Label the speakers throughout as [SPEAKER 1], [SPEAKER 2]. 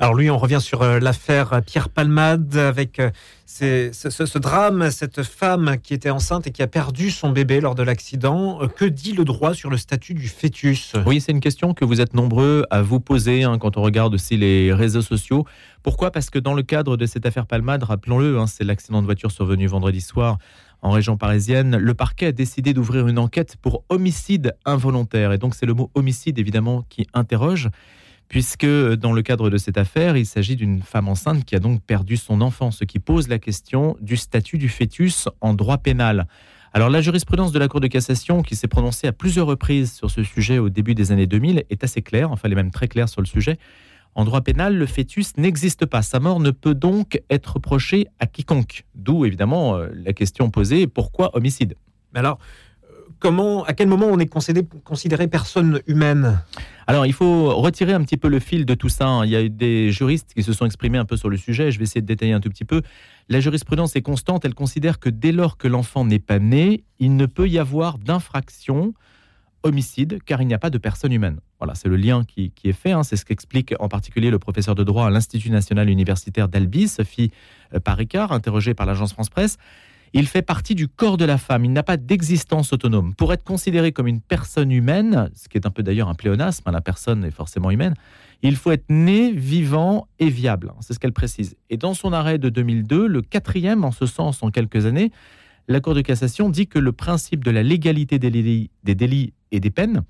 [SPEAKER 1] Alors lui, on revient sur euh, l'affaire Pierre Palmade avec euh, ce, drame, cette femme qui était enceinte et qui a perdu son bébé lors de l'accident. Euh, que dit le droit sur le statut du fœtus?
[SPEAKER 2] Oui, c'est une question que vous êtes nombreux à vous poser hein, quand on regarde aussi les réseaux sociaux. Pourquoi? Parce que dans le cadre de cette affaire Palmade, rappelons-le, hein, c'est l'accident de voiture survenu vendredi soir en région parisienne, le parquet a décidé d'ouvrir une enquête pour homicide involontaire. Et donc c'est le mot homicide évidemment qui interroge puisque dans le cadre de cette affaire, il s'agit d'une femme enceinte qui a donc perdu son enfant, ce qui pose la question du statut du fœtus en droit pénal. Alors la jurisprudence de la Cour de cassation, qui s'est prononcée à plusieurs reprises sur ce sujet au début des années 2000, est assez claire, enfin elle est même très claire sur le sujet. En droit pénal, le fœtus n'existe pas. Sa mort ne peut donc être reprochée à quiconque. D'où évidemment euh, la question posée, pourquoi homicide?
[SPEAKER 1] Alors, comment, à quel moment on est considéré, personne humaine
[SPEAKER 2] alors, il faut retirer un petit peu le fil de tout ça. Hein. Il y a eu des juristes qui se sont exprimés un peu sur le sujet. Je vais essayer de détailler un tout petit peu. La jurisprudence est constante. Elle considère que dès lors que l'enfant n'est pas né, il ne peut y avoir d'infraction homicide, car il n'y a pas de personne humaine. Voilà, c'est le lien qui, est fait. Hein. C'est ce qu'explique en particulier le professeur de droit à l'Institut national universitaire d'Albi, Sophie euh, Paricard, interrogée par l'agence France Presse. Il fait partie du corps de la femme. Il n'a pas d'existence autonome. Pour être considéré comme une personne humaine, ce qui est un peu d'ailleurs un pléonasme, hein, la personne est forcément humaine, il faut être né, vivant et viable. C'est ce qu'elle précise. Et dans son arrêt de 2002, le quatrième en ce sens en quelques années, la Cour de cassation dit que le principe de la légalité des délits, des délits et des peines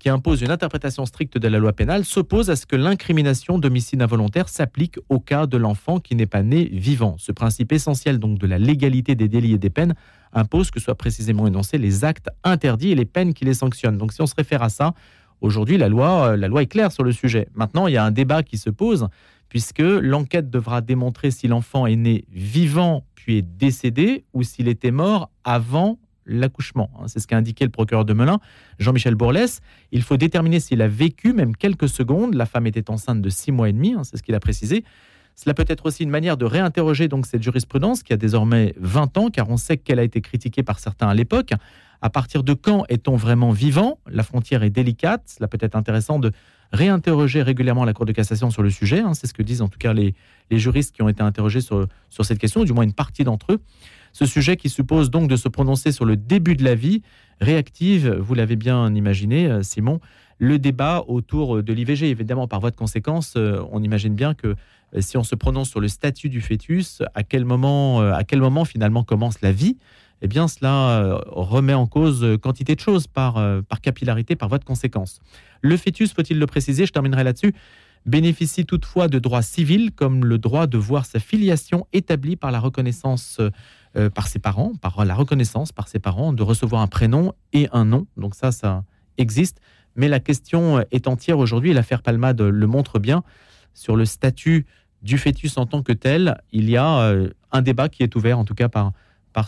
[SPEAKER 2] qui impose une interprétation stricte de la loi pénale, s'oppose à ce que l'incrimination d'homicide involontaire s'applique au cas de l'enfant qui n'est pas né vivant. Ce principe essentiel donc de la légalité des délits et des peines impose que soient précisément énoncés les actes interdits et les peines qui les sanctionnent. Donc si on se réfère à ça, aujourd'hui la loi, euh, la loi est claire sur le sujet. Maintenant, il y a un débat qui se pose puisque l'enquête devra démontrer si l'enfant est né vivant puis est décédé ou s'il était mort avant l'accouchement. Hein. C'est ce qu'a indiqué le procureur de Melun, Jean-Michel Bourlès. Il faut déterminer s'il a vécu même quelques secondes. La femme était enceinte de six mois et demi, hein, c'est ce qu'il a précisé. Cela peut être aussi une manière de réinterroger donc cette jurisprudence qui a désormais 20 ans, car on sait qu'elle a été critiquée par certains à l'époque. À partir de quand est-on vraiment vivant? La frontière est délicate. Cela peut être intéressant de réinterroger régulièrement la Cour de cassation sur le sujet. Hein. C'est ce que disent en tout cas les, juristes qui ont été interrogés sur, sur cette question, du moins une partie d'entre eux. Ce sujet qui suppose donc de se prononcer sur le début de la vie réactive, vous l'avez bien imaginé, euh, Simon, le débat autour de l'IVG. Évidemment, par voie de conséquence, euh, on imagine bien que euh, si on se prononce sur le statut du fœtus, à quel moment, à quel moment finalement commence la vie? Eh bien, cela remet en cause quantité de choses par, par capillarité, par voie de conséquence. Le fœtus, faut-il le préciser, je terminerai là-dessus, bénéficie toutefois de droits civils comme le droit de voir sa filiation établie par la reconnaissance euh, par ses parents, par la reconnaissance par ses parents, de recevoir un prénom et un nom. Donc ça, ça existe. Mais la question est entière aujourd'hui, l'affaire Palmade le montre bien, sur le statut du fœtus en tant que tel. Il y a euh, un débat qui est ouvert, en tout cas par,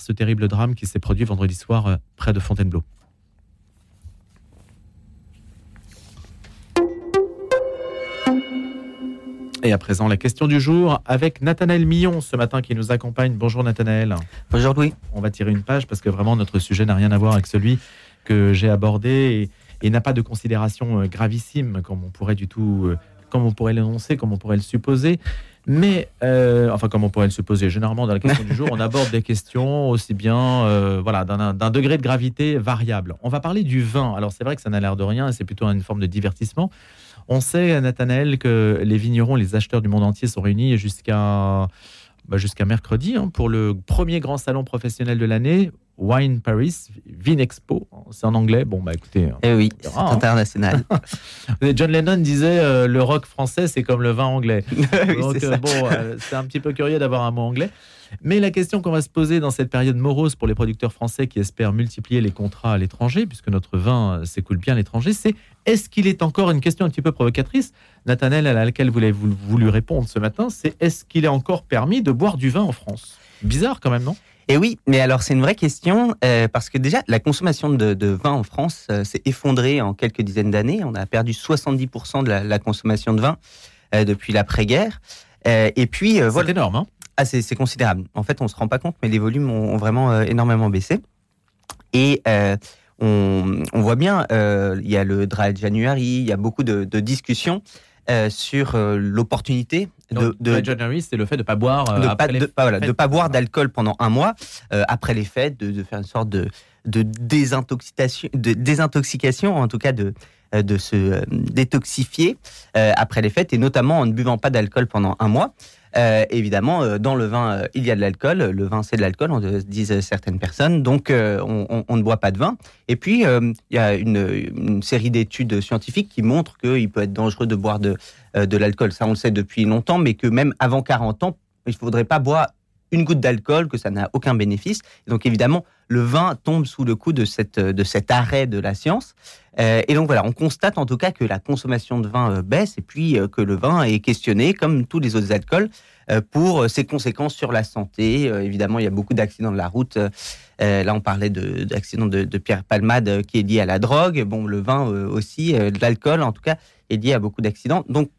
[SPEAKER 2] ce terrible drame qui s'est produit vendredi soir euh, près de Fontainebleau. Et à présent, la question du jour avec Nathanaël Millon ce matin qui nous accompagne. Bonjour Nathanaël.
[SPEAKER 3] Bonjour Louis.
[SPEAKER 2] On va tirer une page parce que vraiment notre sujet n'a rien à voir avec celui que j'ai abordé et, n'a pas de considération euh, gravissime comme on pourrait du tout, euh, comme on pourrait l'énoncer, comme on pourrait le supposer. Mais, euh, enfin, comme on pourrait le supposer, généralement dans la question du jour, on aborde des questions aussi bien, voilà, d'un degré de gravité variable. On va parler du vin. Alors, c'est vrai que ça n'a l'air de rien, c'est plutôt une forme de divertissement. On sait, Nathanaël, que les vignerons, les acheteurs du monde entier sont réunis jusqu'à bah, mercredi hein, pour le premier grand salon professionnel de l'année, Wine Paris, Vinexpo. C'est en anglais. Bon, bah écoutez.
[SPEAKER 3] Eh oui, c'est hein. international.
[SPEAKER 2] John Lennon disait euh, le rock français, c'est comme le vin anglais. Donc, euh, bon, euh, c'est un petit peu curieux d'avoir un mot anglais. Mais la question qu'on va se poser dans cette période morose pour les producteurs français qui espèrent multiplier les contrats à l'étranger, puisque notre vin s'écoule bien à l'étranger, c'est est-ce qu'il est encore une question un petit peu provocatrice, Nathanel, à laquelle vous avez voulu répondre ce matin, c'est est-ce qu'il est encore permis de boire du vin en France? Bizarre quand même, non?
[SPEAKER 3] Et oui, mais alors c'est une vraie question euh, parce que déjà la consommation de, vin en France euh, s'est effondrée en quelques dizaines d'années. On a perdu 70% de la, consommation de vin euh, depuis l'après-guerre. et puis
[SPEAKER 2] c'est énorme, hein
[SPEAKER 3] ah, c'est considérable. En fait, on se rend pas compte, mais les volumes ont, vraiment énormément baissé. Et on, voit bien, il y a le Dry January, il y a beaucoup de, discussions sur l'opportunité
[SPEAKER 2] de, de January, c'est le fait de pas boire
[SPEAKER 3] de pas, de, pas, de pas boire d'alcool pendant un mois après les fêtes, de, faire une sorte de, de désintoxication, de désintoxication, en tout cas de de se détoxifier après les fêtes et notamment en ne buvant pas d'alcool pendant un mois. Euh, évidemment, euh, dans le vin, euh, il y a de l'alcool. Le vin, c'est de l'alcool, on disent certaines personnes. Donc, on, ne boit pas de vin. Et puis, il y a une, série d'études scientifiques qui montrent qu'il peut être dangereux de boire de, de l'alcool. Ça, on le sait depuis longtemps, mais que même avant 40 ans, il ne faudrait pas boire une goutte d'alcool, que ça n'a aucun bénéfice. Donc évidemment, le vin tombe sous le coup de, cette, de cet arrêt de la science. et donc voilà, on constate en tout cas que la consommation de vin baisse et puis que le vin est questionné, comme tous les autres alcools, pour ses conséquences sur la santé. évidemment, il y a beaucoup d'accidents de la route. là, on parlait d'accidents de, de, Pierre Palmade qui est lié à la drogue. Bon, le vin aussi, l'alcool en tout cas, est lié à beaucoup d'accidents. Donc,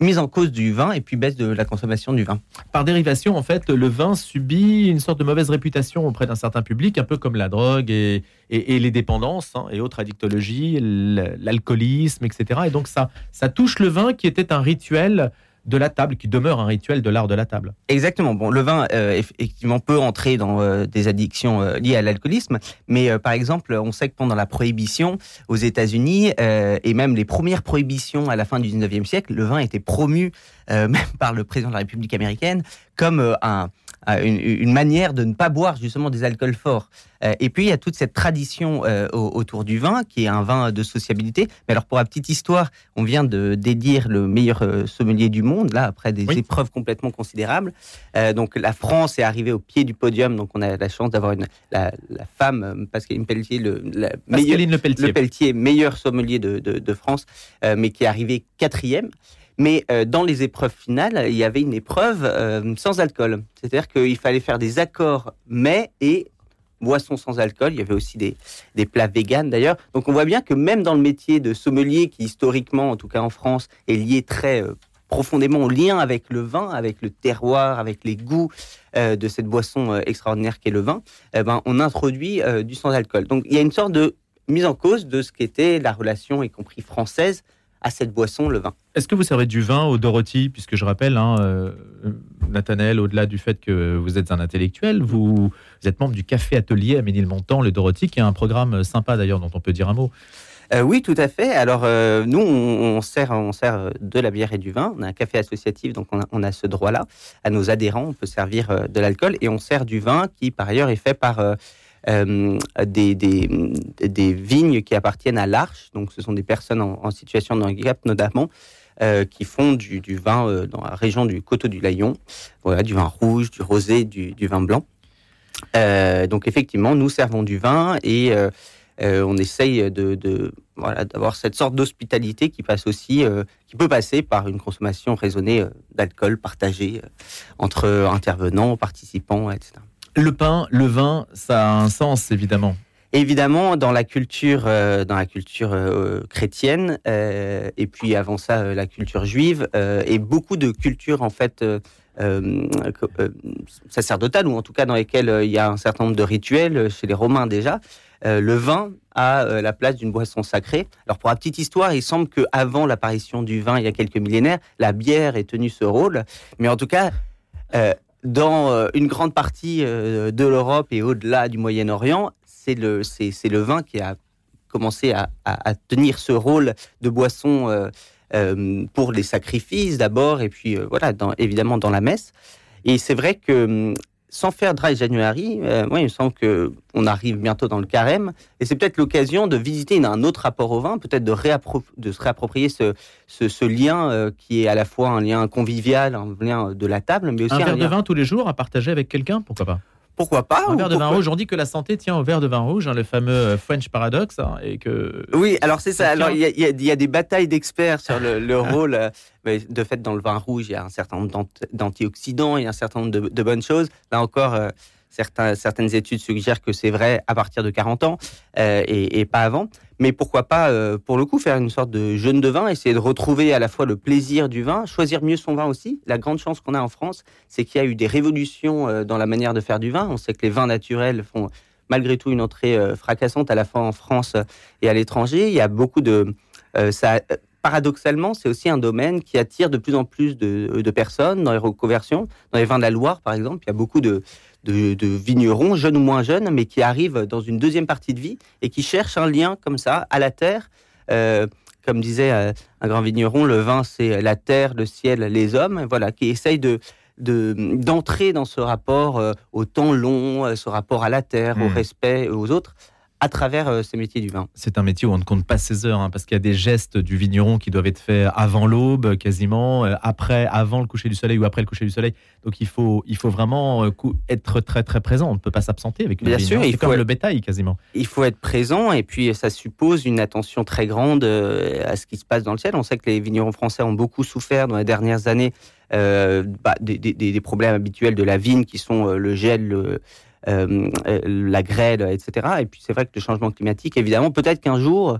[SPEAKER 3] mise en cause du vin et puis baisse de la consommation du vin.
[SPEAKER 2] Par dérivation, en fait, le vin subit une sorte de mauvaise réputation auprès d'un certain public, un peu comme la drogue et, et, les dépendances hein, et autres addictologies, l'alcoolisme, etc. Et donc ça, ça touche le vin qui était un rituel de la table, qui demeure un rituel de l'art de la table.
[SPEAKER 3] Exactement. Bon, le vin, euh, effectivement, peut entrer dans euh, des addictions euh, liées à l'alcoolisme, mais par exemple, on sait que pendant la prohibition aux États-Unis et même les premières prohibitions à la fin du 19e siècle, le vin était promu même par le président de la République américaine comme un une, manière de ne pas boire justement des alcools forts. Euh, et puis il y a toute cette tradition euh, autour du vin, qui est un vin de sociabilité. Mais alors pour la petite histoire, on vient de dédire le meilleur euh, sommelier du monde, là, après des épreuves complètement considérables. donc la France est arrivée au pied du podium, donc on a la chance d'avoir la, la, femme, Pascaline Pelletier, le,
[SPEAKER 2] Pascaline le, Pelletier.
[SPEAKER 3] le Pelletier, meilleur sommelier de, de, de France, mais qui est arrivé quatrième. Mais euh, dans les épreuves finales, il y avait une épreuve euh, sans alcool. C'est-à-dire qu'il fallait faire des accords mets et boissons sans alcool. Il y avait aussi des, plats véganes d'ailleurs. Donc on voit bien que même dans le métier de sommelier, qui historiquement, en tout cas en France, est lié très euh, profondément au lien avec le vin, avec le terroir, avec les goûts de cette boisson extraordinaire qu'est le vin, eh ben, on introduit du sans-alcool. Donc il y a une sorte de mise en cause de ce qu'était la relation, y compris française, à cette boisson, le vin.
[SPEAKER 2] Est-ce que vous servez du vin au Dorothy Puisque je rappelle, hein, euh, Nathanaël, au-delà du fait que vous êtes un intellectuel, vous, êtes membre du Café Atelier à Ménilmontant, le Dorothy, qui est un programme sympa d'ailleurs dont on peut dire un mot.
[SPEAKER 3] Euh, oui, tout à fait. Alors, euh, nous, on, sert, on sert de la bière et du vin. On a un café associatif, donc on a, on a ce droit-là. À nos adhérents, on peut servir de l'alcool et on sert du vin qui, par ailleurs, est fait par euh, des, des, vignes qui appartiennent à l'Arche. Donc, ce sont des personnes en, situation de handicap, notamment, euh, qui font du, vin euh, dans la région du Coteau du Layon. Voilà, du vin rouge, du rosé, du, vin blanc. donc, effectivement, nous servons du vin et on essaye de, voilà, d'avoir cette sorte d'hospitalité qui passe aussi, qui peut passer par une consommation raisonnée d'alcool partagée entre intervenants, participants, etc.
[SPEAKER 2] Le pain, le vin, ça a un sens évidemment.
[SPEAKER 3] Évidemment, dans la culture, euh, dans la culture euh, chrétienne, euh, et puis avant ça, la culture juive, et beaucoup de cultures en fait sacerdotales, ou en tout cas dans lesquelles il y a un certain nombre de rituels, chez les Romains déjà, le vin a la place d'une boisson sacrée. Alors pour la petite histoire, il semble qu'avant l'apparition du vin, il y a quelques millénaires, la bière ait tenu ce rôle, mais en tout cas, dans euh, une grande partie euh, de l'Europe et au-delà du Moyen-Orient, c'est le, c'est, le vin qui a commencé à, tenir ce rôle de boisson euh, pour les sacrifices d'abord, et puis voilà, évidemment dans la messe. Et c'est vrai que hum, sans faire Dry January, euh, moi, il me semble qu'on arrive bientôt dans le carême, et c'est peut-être l'occasion de visiter un autre rapport au vin, peut-être de, de, se réapproprier ce, ce, lien euh, qui est à la fois un lien convivial, un lien de la table, mais aussi
[SPEAKER 2] un,
[SPEAKER 3] un
[SPEAKER 2] verre
[SPEAKER 3] de
[SPEAKER 2] vin tous les jours à partager avec quelqu'un, pourquoi pas?
[SPEAKER 3] Pourquoi pas
[SPEAKER 2] Un verre de vin rouge. On dit que la santé tient au verre de vin rouge, hein, le fameux euh, French paradoxe, hein, et que.
[SPEAKER 3] Oui, alors c'est ça. Alors il y, a des batailles d'experts sur le, rôle. Euh, de fait, dans le vin rouge, il y a un certain nombre d'antioxydants, il y a un certain nombre de, bonnes choses. Là encore. Euh, certaines études suggèrent que c'est vrai à partir de 40 ans et, pas avant. Mais pourquoi pas, euh, pour le coup, faire une sorte de jeûne de vin, essayer de retrouver à la fois le plaisir du vin, choisir mieux son vin aussi. La grande chance qu'on a en France, c'est qu'il y a eu des révolutions euh, dans la manière de faire du vin. On sait que les vins naturels font malgré tout une entrée euh, fracassante à la fois en France et à l'étranger. Il y a beaucoup de... ça paradoxalement, c'est aussi un domaine qui attire de plus en plus de, personnes dans les reconversions. Dans les vins de la Loire, par exemple, il y a beaucoup de, de, vignerons, jeunes ou moins jeunes, mais qui arrivent dans une deuxième partie de vie et qui cherchent un lien comme ça à la terre. Euh, comme disait euh, un grand vigneron, le vin, c'est la terre, le ciel, les hommes. Voilà, qui essayent de d'entrer dans ce rapport euh, au temps long, ce rapport à la terre, au mmh. respect aux autres à travers euh, ces métiers du vin.
[SPEAKER 2] C'est un métier où on ne compte pas ses heures, hein, parce qu'il y a des gestes du vigneron qui doivent être faits avant l'aube, quasiment, euh, après, avant le coucher du soleil ou après le coucher du soleil. Donc il faut, il faut vraiment euh, être très très présent. On ne peut pas s'absenter avec une
[SPEAKER 3] Bien sûr,
[SPEAKER 2] c'est comme le bétail quasiment.
[SPEAKER 3] Il faut être présent et puis ça suppose une attention très grande à ce qui se passe dans le ciel. On sait que les vignerons français ont beaucoup souffert dans les dernières années bah, des, des, problèmes habituels de la vigne qui sont le gel, le, euh, euh, la grêle, etc. Et puis c'est vrai que le changement climatique, évidemment, peut-être qu'un jour,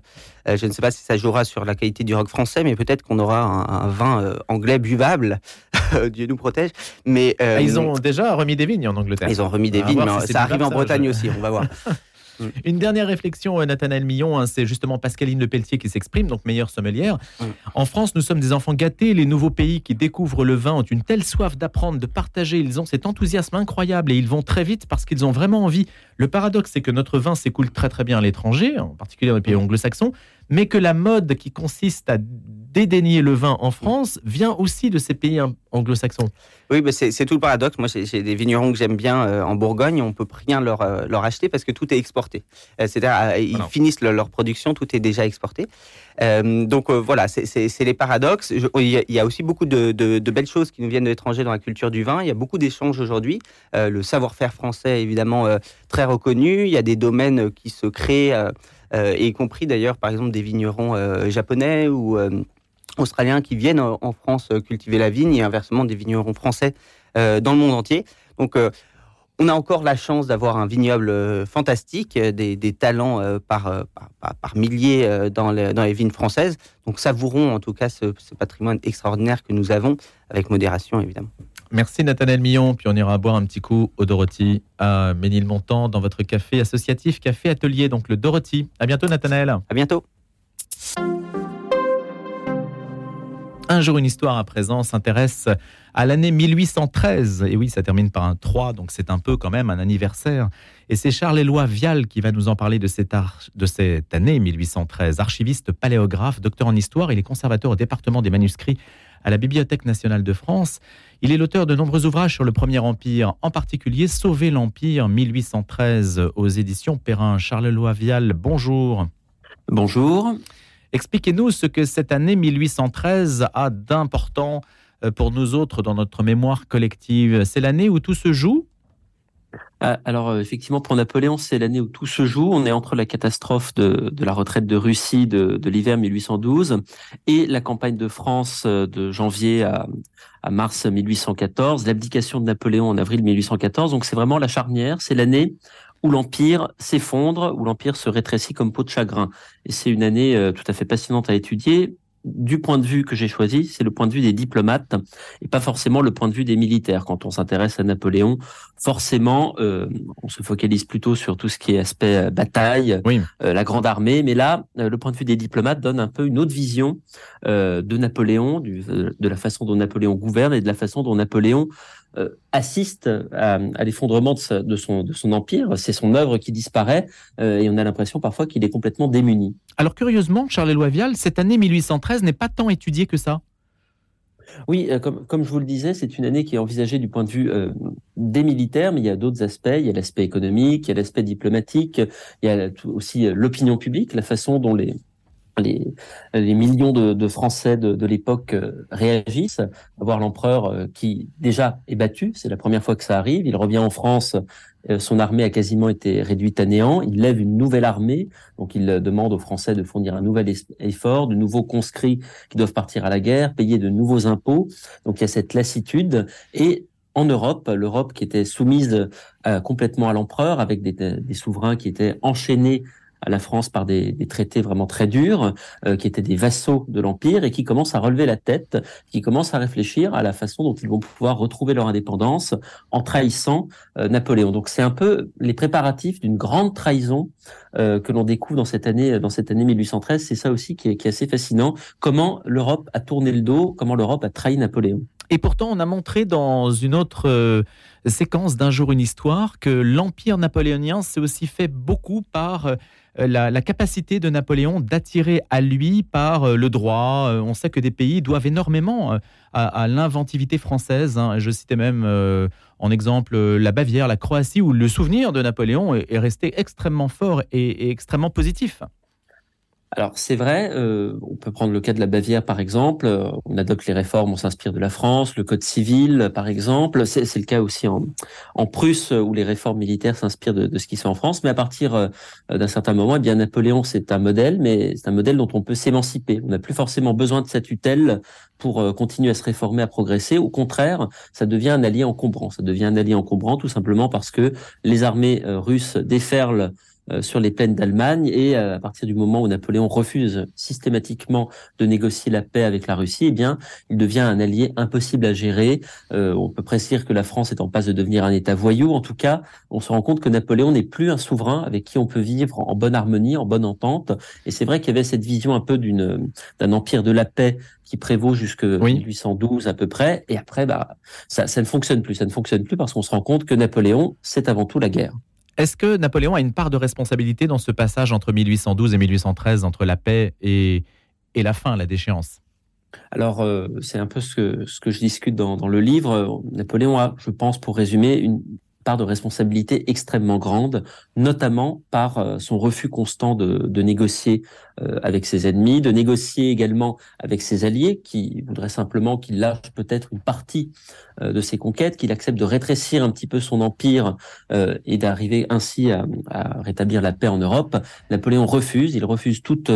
[SPEAKER 3] euh, je ne sais pas si ça jouera sur la qualité du rock français, mais peut-être qu'on aura un, vin anglais buvable. Dieu nous protège. Mais
[SPEAKER 2] ah, ils ont déjà remis des vignes en Angleterre.
[SPEAKER 3] Ils ont remis des vignes, mais ça arrive en Bretagne aussi. On va voir.
[SPEAKER 2] Mm. Une dernière réflexion, euh, Nathanaël Millon, hein, c'est justement Pascaline Le Pelletier qui s'exprime, donc meilleure sommelière. Mm. En France, nous sommes des enfants gâtés. Les nouveaux pays qui découvrent le vin ont une telle soif d'apprendre, de partager. Ils ont cet enthousiasme incroyable et ils vont très vite parce qu'ils ont vraiment envie. Le paradoxe, c'est que notre vin s'écoule très très bien à l'étranger, en particulier dans les pays anglo-saxons, mais que la mode qui consiste à dédaigner le vin en France vient aussi de ces pays anglo-saxons.
[SPEAKER 3] Oui, mais c'est tout le paradoxe. Moi, j'ai des vignerons que j'aime bien euh, en Bourgogne. On peut rien leur, euh, leur acheter parce que tout est exporté. Euh, c'est-à-dire, ils finissent leur, production, tout est déjà exporté. donc voilà, c'est les paradoxes. il, y a, aussi beaucoup de, de, belles choses qui nous viennent de l'étranger dans la culture du vin. Il y a beaucoup d'échanges aujourd'hui. le savoir-faire français, évidemment, très reconnu. Il y a des domaines qui se créent, y compris d'ailleurs, par exemple, des vignerons japonais ou australiens qui viennent en France cultiver la vigne et inversement des vignerons français euh, dans le monde entier. Donc euh, on a encore la chance d'avoir un vignoble euh, fantastique, des, talents par, par, milliers dans les, dans les, vignes françaises. Donc savourons en tout cas ce, patrimoine extraordinaire que nous avons, avec modération évidemment.
[SPEAKER 2] Merci Nathanaël Millon, puis on ira boire un petit coup au Dorothy à Ménilmontant dans votre café associatif, café atelier, donc le Dorothy. À bientôt Nathanaël.
[SPEAKER 3] À bientôt.
[SPEAKER 2] Un jour, une histoire à présent s'intéresse à l'année 1813. Et oui, ça termine par un 3, donc c'est un peu quand même un anniversaire. Et c'est Charles-Éloi Vial qui va nous en parler de cette, année 1813. Archiviste paléographe, docteur en histoire, il est conservateur au département des manuscrits à la Bibliothèque nationale de France. Il est l'auteur de nombreux ouvrages sur le Premier Empire, en particulier Sauver l'Empire 1813 aux éditions Perrin. Charles-Éloi Vial, bonjour.
[SPEAKER 4] Bonjour.
[SPEAKER 2] Expliquez-nous ce que cette année 1813 a d'important euh, pour nous autres dans notre mémoire collective. C'est l'année où tout se joue?
[SPEAKER 4] Ah, alors euh, effectivement, pour Napoléon, c'est l'année où tout se joue. On est entre la catastrophe de, la retraite de Russie de, l'hiver 1812 et la campagne de France euh, de janvier à, à mars 1814, l'abdication de Napoléon en avril 1814. Donc c'est vraiment la charnière, c'est l'année où l'Empire s'effondre, où l'Empire se rétrécit comme peau de chagrin. Et c'est une année euh, tout à fait passionnante à étudier. Du point de vue que j'ai choisi, c'est le point de vue des diplomates et pas forcément le point de vue des militaires. Quand on s'intéresse à Napoléon, forcément, euh, on se focalise plutôt sur tout ce qui est aspect euh, bataille, la grande armée. Mais là, le point de vue des diplomates donne un peu une autre vision de Napoléon, de la façon dont Napoléon gouverne et de la façon dont Napoléon euh, assiste à, l'effondrement de, son, de son empire. C'est son œuvre qui disparaît euh, et on a l'impression parfois qu'il est complètement démuni.
[SPEAKER 2] Alors curieusement, Charles-Éloi Vial, cette année 1813 n'est pas tant étudiée que ça.
[SPEAKER 4] Oui, euh, comme, comme, je vous le disais, c'est une année qui est envisagée du point de vue des militaires, mais il y a d'autres aspects. Il y a l'aspect économique, il y a l'aspect diplomatique, il y a aussi l'opinion publique, la façon dont les, les, les millions de, de Français de, de l'époque euh, réagissent, voir l'empereur euh, qui déjà est battu, c'est la première fois que ça arrive, il revient en France, euh, son armée a quasiment été réduite à néant, il lève une nouvelle armée, donc il demande aux Français de fournir un nouvel effort, de nouveaux conscrits qui doivent partir à la guerre, payer de nouveaux impôts, donc il y a cette lassitude, et en Europe, l'Europe qui était soumise complètement à l'empereur, avec des, des souverains qui étaient enchaînés à la France par des, des traités vraiment très durs, qui étaient des vassaux de l'Empire et qui commencent à relever la tête, qui commencent à réfléchir à la façon dont ils vont pouvoir retrouver leur indépendance en trahissant Napoléon. Donc c'est un peu les préparatifs d'une grande trahison que l'on découvre dans cette année, dans cette année 1813. C'est ça aussi qui est, qui est assez fascinant. Comment l'Europe a tourné le dos, comment l'Europe a trahi Napoléon.
[SPEAKER 2] Et pourtant, on a montré dans une autre euh, séquence d'un jour une histoire que l'empire napoléonien s'est aussi fait beaucoup par euh, la, capacité de Napoléon d'attirer à lui par euh, le droit. on sait que des pays doivent énormément à, l'inventivité française. Hein. Je citais même en exemple la Bavière, la Croatie, où le souvenir de Napoléon est, resté extrêmement fort et extrêmement positif.
[SPEAKER 4] Alors c'est vrai, euh, on peut prendre le cas de la Bavière par exemple, euh, on adopte les réformes, on s'inspire de la France, le Code civil par exemple, c'est le cas aussi en, en, Prusse où les réformes militaires s'inspirent de, ce qui se fait en France, mais à partir euh, d'un certain moment, eh bien Napoléon c'est un modèle, mais c'est un modèle dont on peut s'émanciper. On n'a plus forcément besoin de sa tutelle pour continuer à se réformer, à progresser. Au contraire, ça devient un allié encombrant. Ça devient un allié encombrant tout simplement parce que les armées russes déferlent euh, sur les plaines d'Allemagne et euh, à partir du moment où Napoléon refuse systématiquement de négocier la paix avec la Russie, eh bien, il devient un allié impossible à gérer. Euh, on peut préciser que la France est en passe de devenir un État voyou. En tout cas, on se rend compte que Napoléon n'est plus un souverain avec qui on peut vivre en bonne harmonie, en bonne entente. Et c'est vrai qu'il y avait cette vision un peu d'une d'un empire de la paix qui prévaut jusque 1812 à peu près. Et après, bah, ça, ça ne fonctionne plus. Ça ne fonctionne plus parce qu'on se rend compte que Napoléon, c'est avant tout la guerre.
[SPEAKER 2] Est-ce que Napoléon a une part de responsabilité dans ce passage entre 1812 et 1813, entre la paix et, et la fin, la déchéance?
[SPEAKER 4] Alors, euh, c'est un peu ce que, je discute dans, dans, le livre. Napoléon a, je pense, pour résumer, une part de responsabilité extrêmement grande, notamment par euh, son refus constant de, de négocier euh, avec ses ennemis, de négocier également avec ses alliés, qui voudraient simplement qu'il lâche peut-être une partie euh, de ses conquêtes, qu'il accepte de rétrécir un petit peu son empire et d'arriver ainsi à, à, rétablir la paix en Europe. Napoléon refuse, il refuse toute,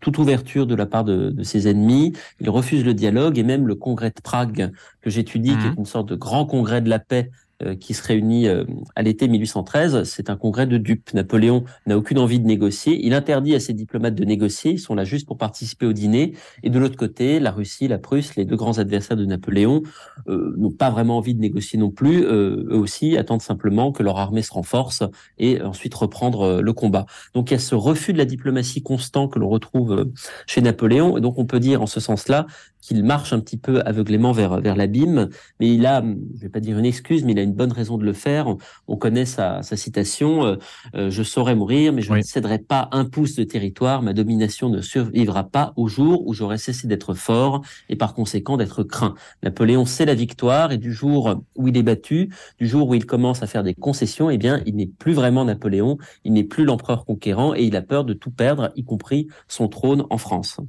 [SPEAKER 4] toute ouverture de la part de, de, ses ennemis, il refuse le dialogue et même le congrès de Prague que j'étudie, qui est mmh. une sorte de grand congrès de la paix qui se réunit euh, à l'été 1813. C'est un congrès de dupes. Napoléon n'a aucune envie de négocier. Il interdit à ses diplomates de négocier. Ils sont là juste pour participer au dîner. Et de l'autre côté, la Russie, la Prusse, les deux grands adversaires de Napoléon, euh, n'ont pas vraiment envie de négocier non plus. eux aussi attendent simplement que leur armée se renforce et ensuite reprendre le combat. Donc il y a ce refus de la diplomatie constant que l'on retrouve chez Napoléon. Et donc on peut dire en ce sens-là qu'il marche un petit peu aveuglément vers, vers l'abîme, mais il a, je vais pas dire une excuse, mais il a une bonne raison de le faire. On connaît sa, sa citation euh, euh, Je saurais mourir, mais je ne céderai pas un pouce de territoire. Ma domination ne survivra pas au jour où j'aurai cessé d'être fort et par conséquent d'être craint. Napoléon sait la victoire et du jour où il est battu, du jour où il commence à faire des concessions, eh bien, il n'est plus vraiment Napoléon, il n'est plus l'empereur conquérant et il a peur de tout perdre, y compris son trône en France.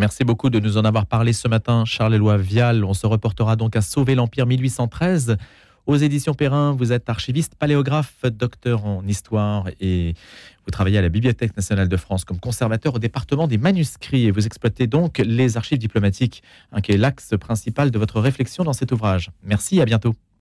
[SPEAKER 2] Merci beaucoup de nous en avoir parlé ce matin, Charles-Éloi Vial. On se reportera donc à Sauver l'Empire 1813. Aux éditions Perrin, vous êtes archiviste, paléographe, docteur en histoire et vous travaillez à la Bibliothèque nationale de France comme conservateur au département des manuscrits et vous exploitez donc les archives diplomatiques, qui est l'axe principal de votre réflexion dans cet ouvrage. Merci, à bientôt.